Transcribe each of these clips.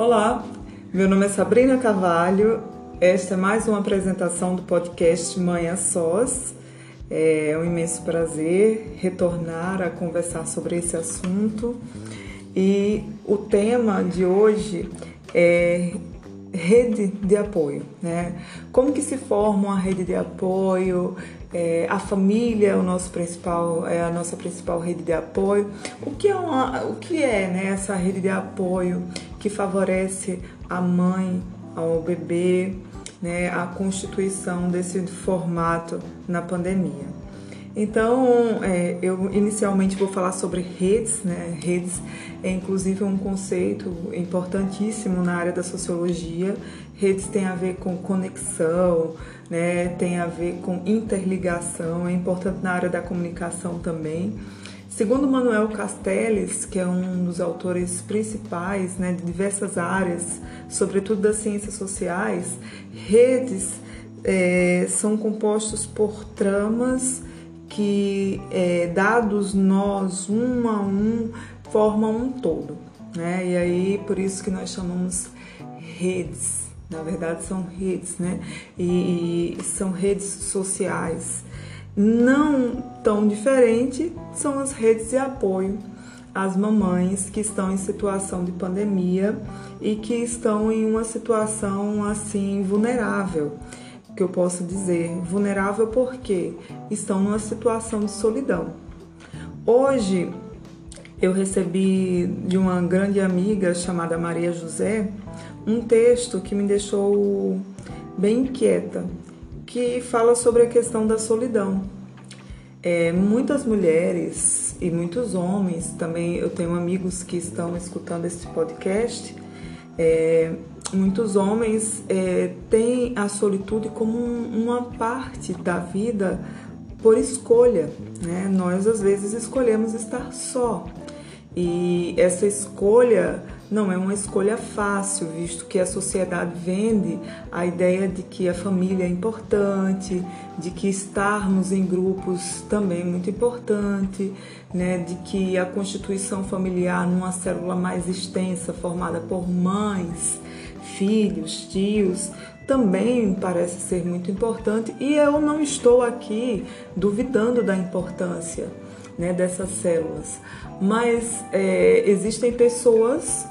Olá, meu nome é Sabrina Carvalho. Esta é mais uma apresentação do podcast Mãe Sós. É um imenso prazer retornar a conversar sobre esse assunto. E o tema de hoje é rede de apoio, né? Como que se forma uma rede de apoio? É, a família é o nosso principal, é a nossa principal rede de apoio. O que é, uma, o que é né, essa rede de apoio que favorece a mãe, ao bebê, né, a constituição desse formato na pandemia? Então, é, eu inicialmente vou falar sobre redes, né? Redes é inclusive um conceito importantíssimo na área da sociologia. Redes tem a ver com conexão, né? Tem a ver com interligação, é importante na área da comunicação também. Segundo Manuel Castells, que é um dos autores principais né, de diversas áreas, sobretudo das ciências sociais, redes é, são compostos por tramas que, é, dados nós um a um, formam um todo. Né? E aí, por isso que nós chamamos redes. Na verdade, são redes, né? E, e são redes sociais. Não tão diferente são as redes de apoio às mamães que estão em situação de pandemia e que estão em uma situação assim vulnerável que eu posso dizer vulnerável porque estão numa situação de solidão. Hoje eu recebi de uma grande amiga chamada Maria José um texto que me deixou bem inquieta, que fala sobre a questão da solidão. É, muitas mulheres e muitos homens, também eu tenho amigos que estão escutando esse podcast, é, muitos homens é, têm a solitude como uma parte da vida por escolha. Né? Nós às vezes escolhemos estar só e essa escolha não é uma escolha fácil, visto que a sociedade vende a ideia de que a família é importante, de que estarmos em grupos também é muito importante, né? de que a constituição familiar numa célula mais extensa, formada por mães, filhos, tios, também parece ser muito importante e eu não estou aqui duvidando da importância né, dessas células, mas é, existem pessoas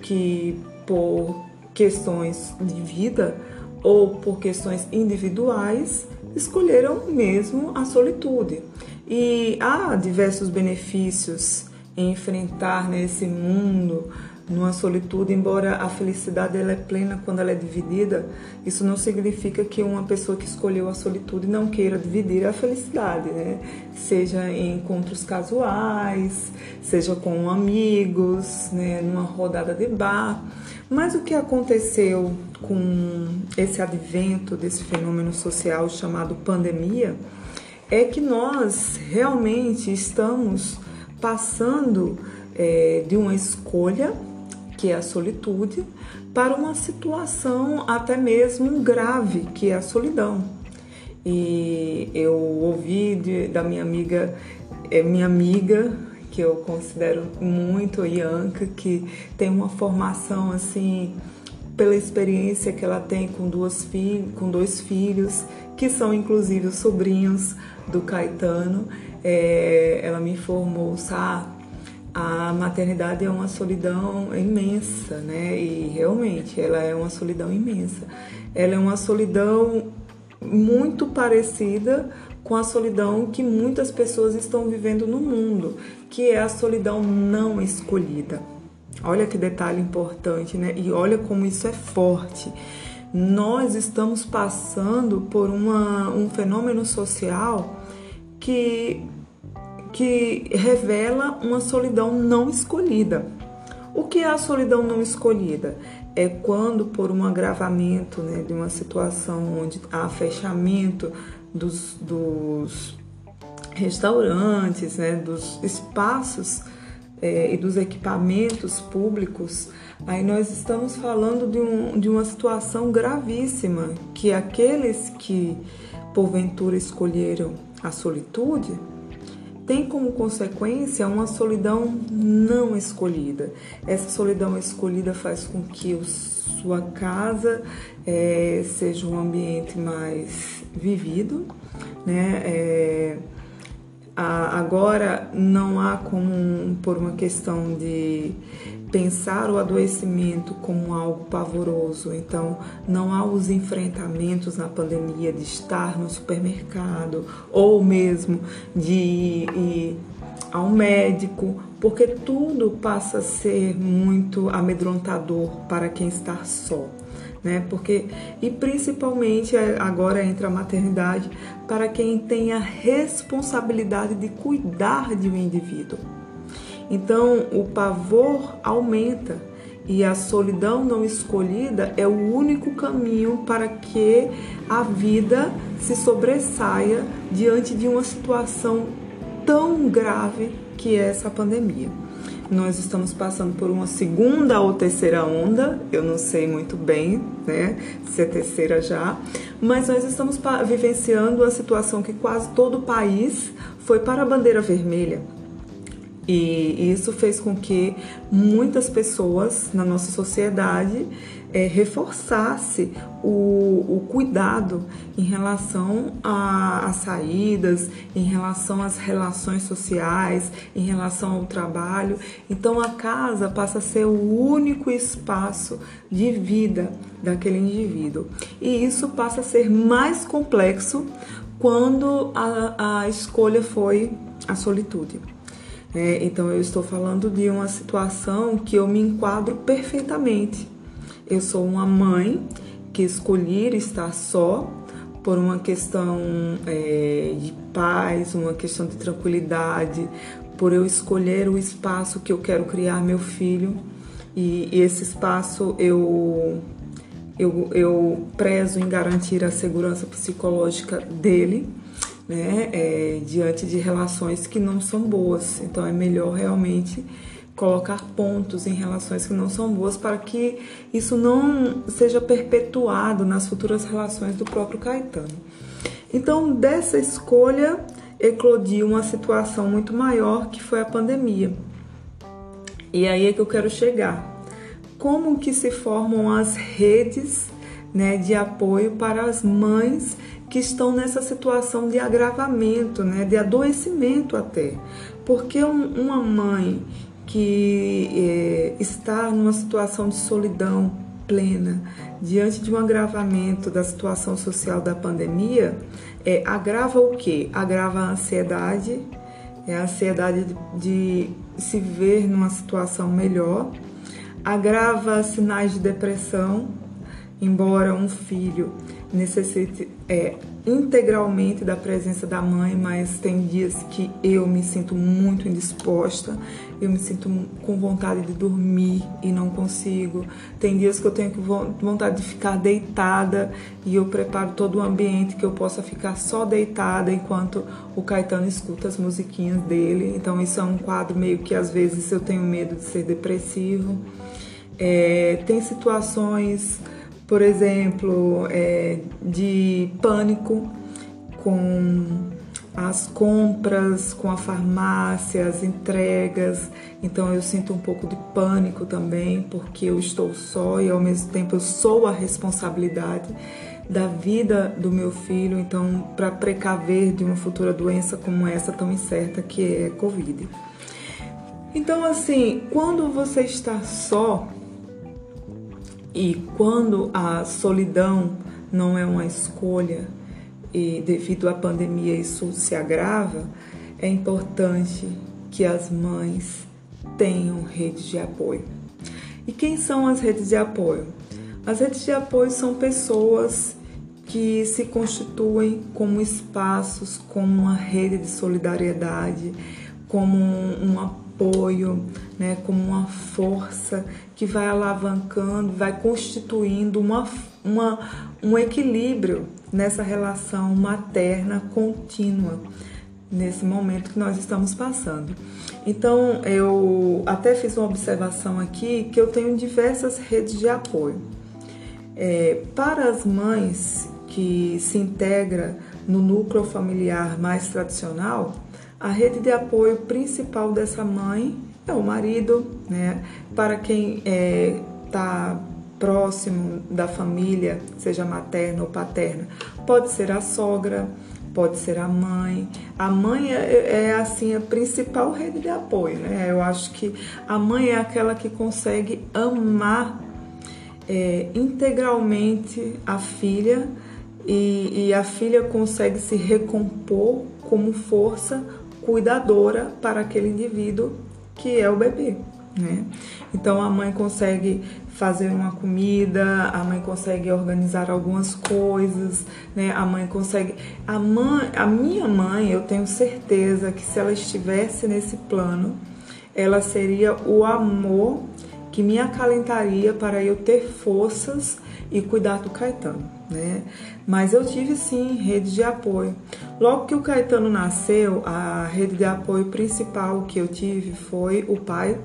que por questões de vida ou por questões individuais escolheram mesmo a solitude. E há diversos benefícios em enfrentar nesse mundo numa solitude, embora a felicidade ela é plena quando ela é dividida, isso não significa que uma pessoa que escolheu a solitude não queira dividir a felicidade, né? Seja em encontros casuais, seja com amigos, né? numa rodada de bar. Mas o que aconteceu com esse advento desse fenômeno social chamado pandemia é que nós realmente estamos passando é, de uma escolha que é a solitude, para uma situação até mesmo grave, que é a solidão. E eu ouvi de, da minha amiga, é minha amiga, que eu considero muito, Ianca, que tem uma formação assim, pela experiência que ela tem com, duas filhos, com dois filhos, que são inclusive os sobrinhos do Caetano. É, ela me informou, sabe? A maternidade é uma solidão imensa, né? E realmente ela é uma solidão imensa. Ela é uma solidão muito parecida com a solidão que muitas pessoas estão vivendo no mundo, que é a solidão não escolhida. Olha que detalhe importante, né? E olha como isso é forte. Nós estamos passando por uma, um fenômeno social que que revela uma solidão não escolhida. O que é a solidão não escolhida? É quando, por um agravamento né, de uma situação onde há fechamento dos, dos restaurantes, né, dos espaços é, e dos equipamentos públicos, aí nós estamos falando de, um, de uma situação gravíssima, que aqueles que porventura escolheram a solitude tem como consequência uma solidão não escolhida. Essa solidão escolhida faz com que o, sua casa é, seja um ambiente mais vivido, né? É, agora não há como, por uma questão de pensar o adoecimento como algo pavoroso. Então, não há os enfrentamentos na pandemia de estar no supermercado ou mesmo de ir ao médico, porque tudo passa a ser muito amedrontador para quem está só. Né? Porque e principalmente é, agora entra a maternidade para quem tem a responsabilidade de cuidar de um indivíduo. Então, o pavor aumenta e a solidão não escolhida é o único caminho para que a vida se sobressaia diante de uma situação tão grave que é essa pandemia. Nós estamos passando por uma segunda ou terceira onda, eu não sei muito bem, né, se é terceira já, mas nós estamos vivenciando a situação que quase todo o país foi para a bandeira vermelha. E isso fez com que muitas pessoas na nossa sociedade é, reforçasse o, o, cuidado em relação às saídas, em relação às relações sociais, em relação ao trabalho. Então a casa passa a ser o único espaço de vida daquele indivíduo. E isso passa a ser mais complexo quando a, a escolha foi a solitude. É, então eu estou falando de uma situação que eu me enquadro perfeitamente. Eu sou uma mãe que escolhi estar só por uma questão é, de paz, uma questão de tranquilidade, por eu escolher o espaço que eu quero criar meu filho e, e esse espaço eu, eu, eu prezo em garantir a segurança psicológica dele né, é, diante de relações que não são boas. Então é melhor realmente colocar pontos em relações que não são boas para que isso não seja perpetuado nas futuras relações do próprio Caetano. Então, dessa escolha eclodiu uma situação muito maior que foi a pandemia. E aí é que eu quero chegar. Como que se formam as redes né, de apoio para as mães que estão nessa situação de agravamento, né, de adoecimento até. Porque um, uma mãe que é, está numa situação de solidão plena, diante de um agravamento da situação social da pandemia, é, agrava o que? Agrava a ansiedade, é a ansiedade de, de se ver numa situação melhor, agrava sinais de depressão, embora um filho necessite é, integralmente da presença da mãe, mas tem dias que eu me sinto muito indisposta, eu me sinto com vontade de dormir e não consigo. Tem dias que eu tenho vontade de ficar deitada e eu preparo todo o ambiente que eu possa ficar só deitada enquanto o Caetano escuta as musiquinhas dele. Então isso é um quadro meio que às vezes eu tenho medo de ser depressivo. É, tem situações por exemplo, é, de pânico com as compras, com a farmácia, as entregas. Então eu sinto um pouco de pânico também, porque eu estou só e ao mesmo tempo eu sou a responsabilidade da vida do meu filho, então para precaver de uma futura doença como essa tão incerta que é Covid. Então assim, quando você está só, e quando a solidão não é uma escolha e devido à pandemia isso se agrava, é importante que as mães tenham redes de apoio. E quem são as redes de apoio? As redes de apoio são pessoas que se constituem como espaços, como uma rede de solidariedade, como um, apoio, né, como uma força que vai alavancando, vai constituindo uma, uma, um equilíbrio nessa relação materna contínua, nesse momento que nós estamos passando. Então, eu até fiz uma observação aqui que eu tenho diversas redes de apoio. É, para as mães que se integram no núcleo familiar mais tradicional, A rede de apoio principal dessa mãe é o marido, né? Para quem está é, tá próximo da família, seja materna ou paterna, pode ser a sogra, pode ser a mãe. A mãe é, é, assim a principal rede de apoio, né? Eu acho que a mãe é aquela que consegue amar é, integralmente a filha e, e a filha consegue se recompor como força cuidadora para aquele indivíduo que é o bebê. Né? Então a mãe consegue fazer uma comida, a mãe consegue organizar algumas coisas, né? A mãe consegue, a mãe, a minha mãe, eu tenho certeza que se ela estivesse nesse plano, ela seria o amor que me acalentaria para eu ter forças e cuidar do Caetano, né? Mas eu tive sim rede de apoio. Logo que o Caetano nasceu, a rede de apoio principal que eu tive foi o pai,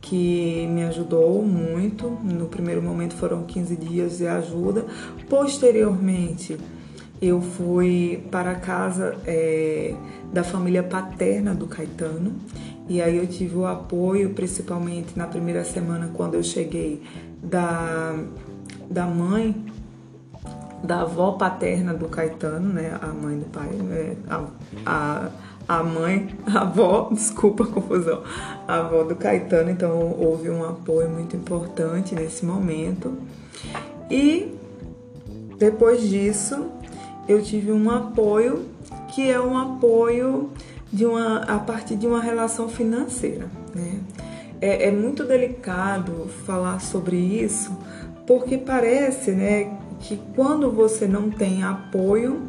que me ajudou muito. No primeiro momento foram 15 dias de ajuda. Posteriormente, eu fui para a casa é, da família paterna do Caetano e aí eu tive o apoio, principalmente na primeira semana quando eu cheguei, da, da mãe, da avó paterna do Caetano, né? A mãe do pai, né? a, a, a mãe, a avó, desculpa a confusão, a avó do Caetano, então houve um apoio muito importante nesse momento. E depois disso, eu tive um apoio que é um apoio de uma, a partir de uma relação financeira. Né? É, é muito delicado falar sobre isso porque parece né, que quando você não tem apoio,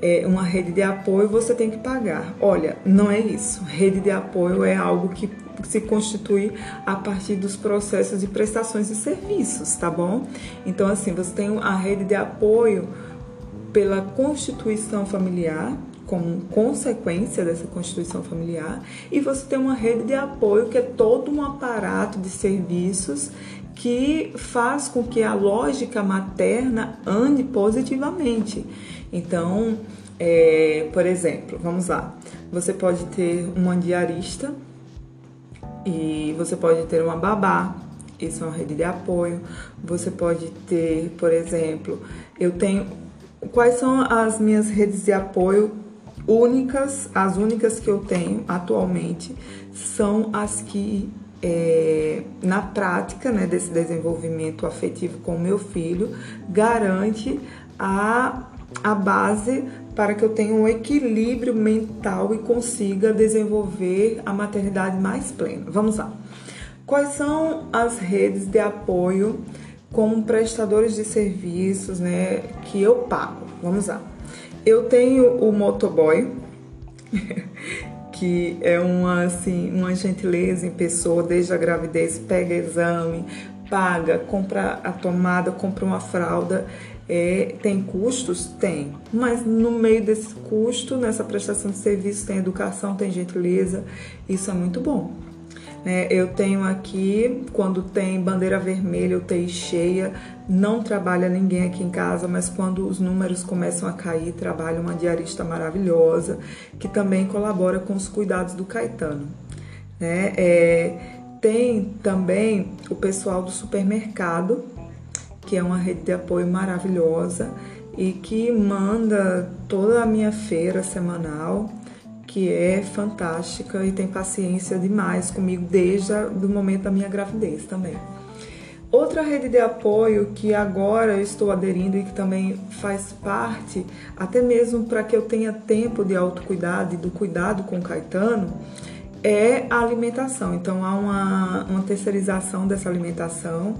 é, uma rede de apoio, você tem que pagar. Olha, não é isso. Rede de apoio é algo que se constitui a partir dos processos de prestações de serviços, tá bom? Então, assim, você tem a rede de apoio pela constituição familiar, como consequência dessa constituição familiar, e você tem uma rede de apoio que é todo um aparato de serviços que faz com que a lógica materna ande positivamente. Então, é, por exemplo, vamos lá, você pode ter uma diarista e você pode ter uma babá, isso é uma rede de apoio. Você pode ter, por exemplo, eu tenho. Quais são as minhas redes de apoio únicas? As únicas que eu tenho atualmente são as que é, na prática né, desse desenvolvimento afetivo com meu filho, garante a, a base para que eu tenha um equilíbrio mental e consiga desenvolver a maternidade mais plena. Vamos lá. Quais são as redes de apoio como prestadores de serviços né, que eu pago? Vamos lá. Eu tenho o motoboy, que é uma, assim, uma gentileza em pessoa, desde a gravidez, pega exame, paga, compra a tomada, compra uma fralda. É, tem custos? Tem. Mas no meio desse custo, nessa prestação de serviço, tem educação, tem gentileza. Isso é muito bom. Né? Eu tenho aqui, quando tem bandeira vermelha, UTI cheia, não trabalha ninguém aqui em casa, mas quando os números começam a cair, trabalha uma diarista maravilhosa, que também colabora com os cuidados do Caetano. Né? É, tem também o pessoal do supermercado, que é uma rede de apoio maravilhosa e que manda toda a minha feira semanal que é fantástica e tem paciência demais comigo desde o momento da minha gravidez também. Outra rede de apoio que agora eu estou aderindo e que também faz parte, até mesmo para que eu tenha tempo de autocuidado e do cuidado com o Caetano, é a alimentação. Então há uma, uma terceirização dessa alimentação.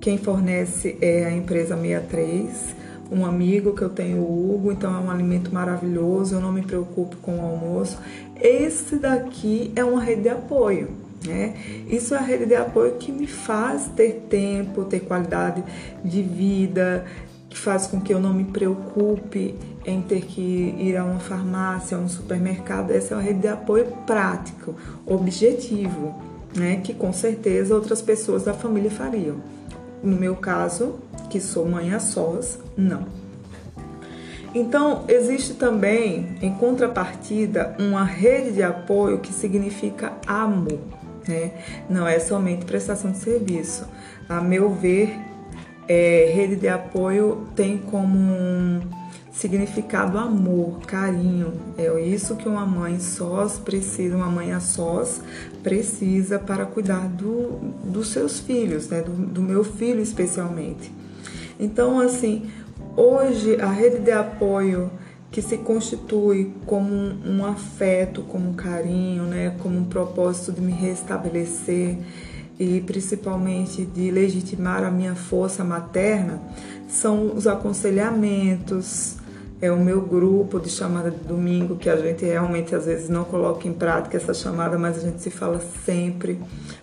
Quem fornece é a empresa 63 um amigo que eu tenho, o Hugo, então é um alimento maravilhoso, eu não me preocupo com o almoço. Esse daqui é uma rede de apoio. Né? Isso é a rede de apoio que me faz ter tempo, ter qualidade de vida, que faz com que eu não me preocupe em ter que ir a uma farmácia, a um supermercado. Essa é uma rede de apoio prático, objetivo, né? que com certeza outras pessoas da família fariam. No meu caso, que sou mãe a sós, não. Então, existe também, em contrapartida, uma rede de apoio que significa amor. Né? Não é somente prestação de serviço. A meu ver, é, rede de apoio tem como um significado amor, carinho. É isso que uma mãe sós precisa, uma mãe a sós precisa para cuidar do, dos seus filhos, né? do, do meu filho especialmente. Então, assim, hoje a rede de apoio que se constitui como um, um, afeto, como um carinho, né, como um propósito de me restabelecer e principalmente de legitimar a minha força materna, são os aconselhamentos, é o meu grupo de chamada de domingo, que a gente realmente às vezes não coloca em prática essa chamada, mas a gente se fala sempre,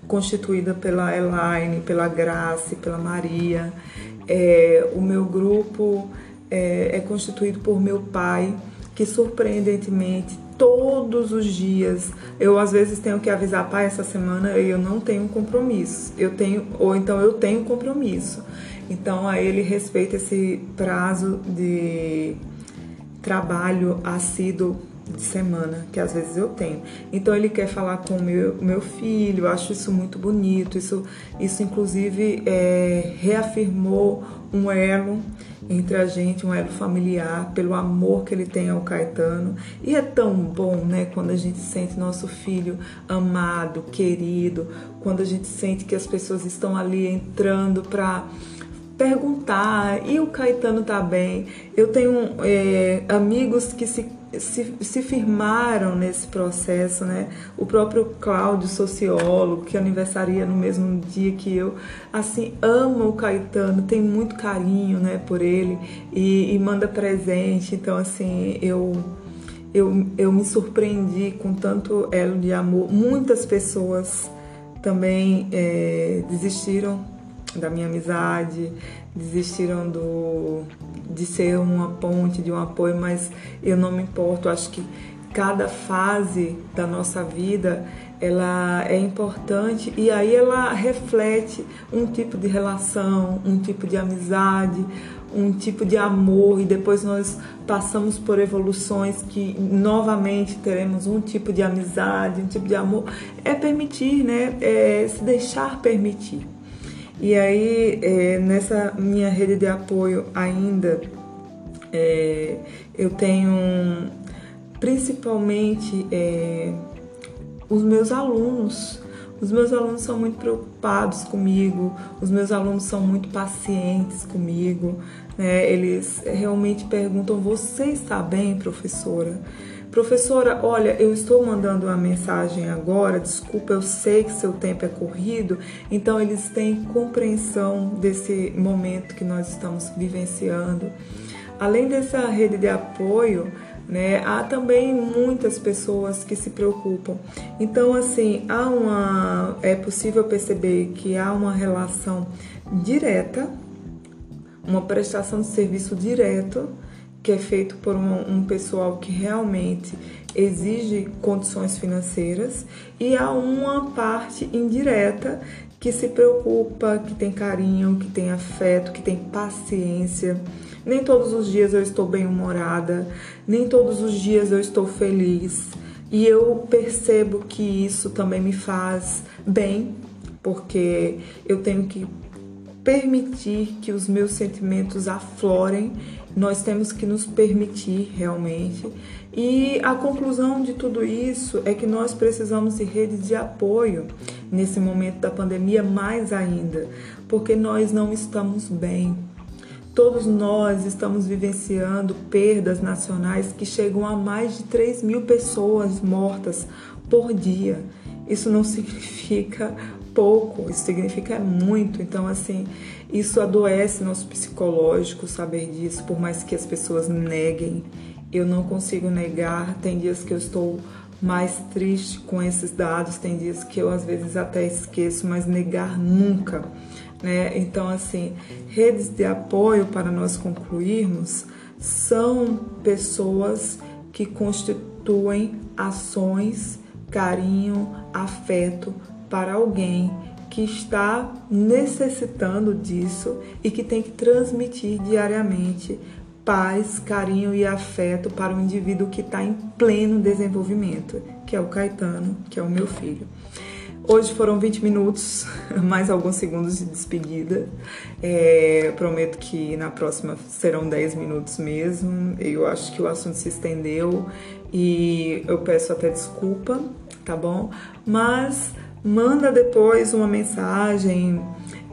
constituída pela Elaine, pela Grace, pela Maria. É, o meu grupo é, é constituído por meu pai, que surpreendentemente todos os dias eu às vezes tenho que avisar pai essa semana eu não tenho compromisso eu tenho ou então eu tenho compromisso então a ele respeita esse prazo de trabalho assíduo de semana, que às vezes eu tenho. Então ele quer falar com meu, meu filho, eu acho isso muito bonito. Isso, isso inclusive é, reafirmou um elo entre a gente, um elo familiar, pelo amor que ele tem ao Caetano. E é tão bom, né, quando a gente sente nosso filho amado, querido, quando a gente sente que as pessoas estão ali entrando para perguntar e o Caetano tá bem. Eu tenho é, amigos que se, se, se, firmaram nesse processo, né? O próprio Cláudio, sociólogo, que aniversaria no mesmo dia que eu, assim, ama o Caetano, tem muito carinho, né, por ele e, e manda presente. Então, assim, eu, eu, eu me surpreendi com tanto elo de amor. Muitas pessoas também é, desistiram da minha amizade, desistiram do, de ser uma ponte, de um apoio, mas eu não me importo. Acho que cada fase da nossa vida ela é importante e aí ela reflete um tipo de relação, um tipo de amizade, um tipo de amor e depois nós passamos por evoluções que novamente teremos um tipo de amizade, um tipo de amor. É permitir, né? É se deixar permitir. E aí, é, nessa minha rede de apoio ainda, é, eu tenho principalmente é, os meus alunos. Os meus alunos são muito preocupados comigo, os meus alunos são muito pacientes comigo, né? Eles realmente perguntam: Você está bem, professora? Professora, olha, eu estou mandando uma mensagem agora, desculpa, eu sei que seu tempo é corrido, então eles têm compreensão desse momento que nós estamos vivenciando. Além dessa rede de apoio, né, há também muitas pessoas que se preocupam. Então, assim, há uma, é possível perceber que há uma relação direta, uma prestação de serviço direto que é feito por um, um pessoal que realmente exige condições financeiras, e há uma parte indireta que se preocupa, que tem carinho, que tem afeto, que tem paciência. Nem todos os dias eu estou bem-humorada, nem todos os dias eu estou feliz. E eu percebo que isso também me faz bem, porque eu tenho que permitir que os meus sentimentos aflorem nós temos que nos permitir realmente. E a conclusão de tudo isso é que nós precisamos de redes de apoio nesse momento da pandemia, mais ainda, porque nós não estamos bem. Todos nós estamos vivenciando perdas nacionais que chegam a mais de 3 mil pessoas mortas por dia. Isso não significa pouco, isso significa muito. Então, assim, isso adoece nosso psicológico saber disso, por mais que as pessoas neguem. Eu não consigo negar. Tem dias que eu estou mais triste com esses dados, tem dias que eu às vezes até esqueço, mas negar nunca. Né? Então, assim, redes de apoio para nós concluirmos são pessoas que constituem ações, carinho, afeto para alguém que está necessitando disso e que tem que transmitir diariamente paz, carinho e afeto para um indivíduo que está em pleno desenvolvimento, que é o Caetano, que é o meu filho. Hoje foram 20 minutos, mais alguns segundos de despedida. É, prometo que na próxima serão 10 minutos mesmo. Eu acho que o assunto se estendeu e eu peço até desculpa, tá bom? Mas manda depois uma mensagem,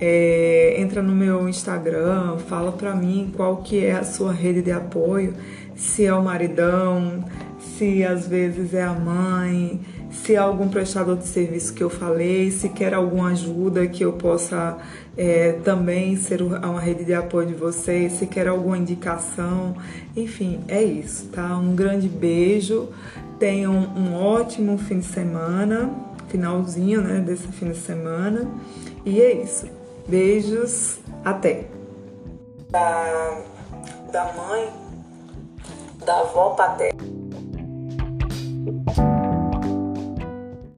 é, entra no meu Instagram, fala pra mim qual que é a sua rede de apoio, se é o maridão, se às vezes é a mãe, se há algum prestador de serviço que eu falei, se quer alguma ajuda que eu possa é, também ser uma rede de apoio de vocês, se quer alguma indicação, enfim, é isso, tá? Um grande beijo, tenham um ótimo fim de semana, finalzinho, né, desse fim de semana, e é isso. Beijos, até! Da, da mãe, da avó paterna.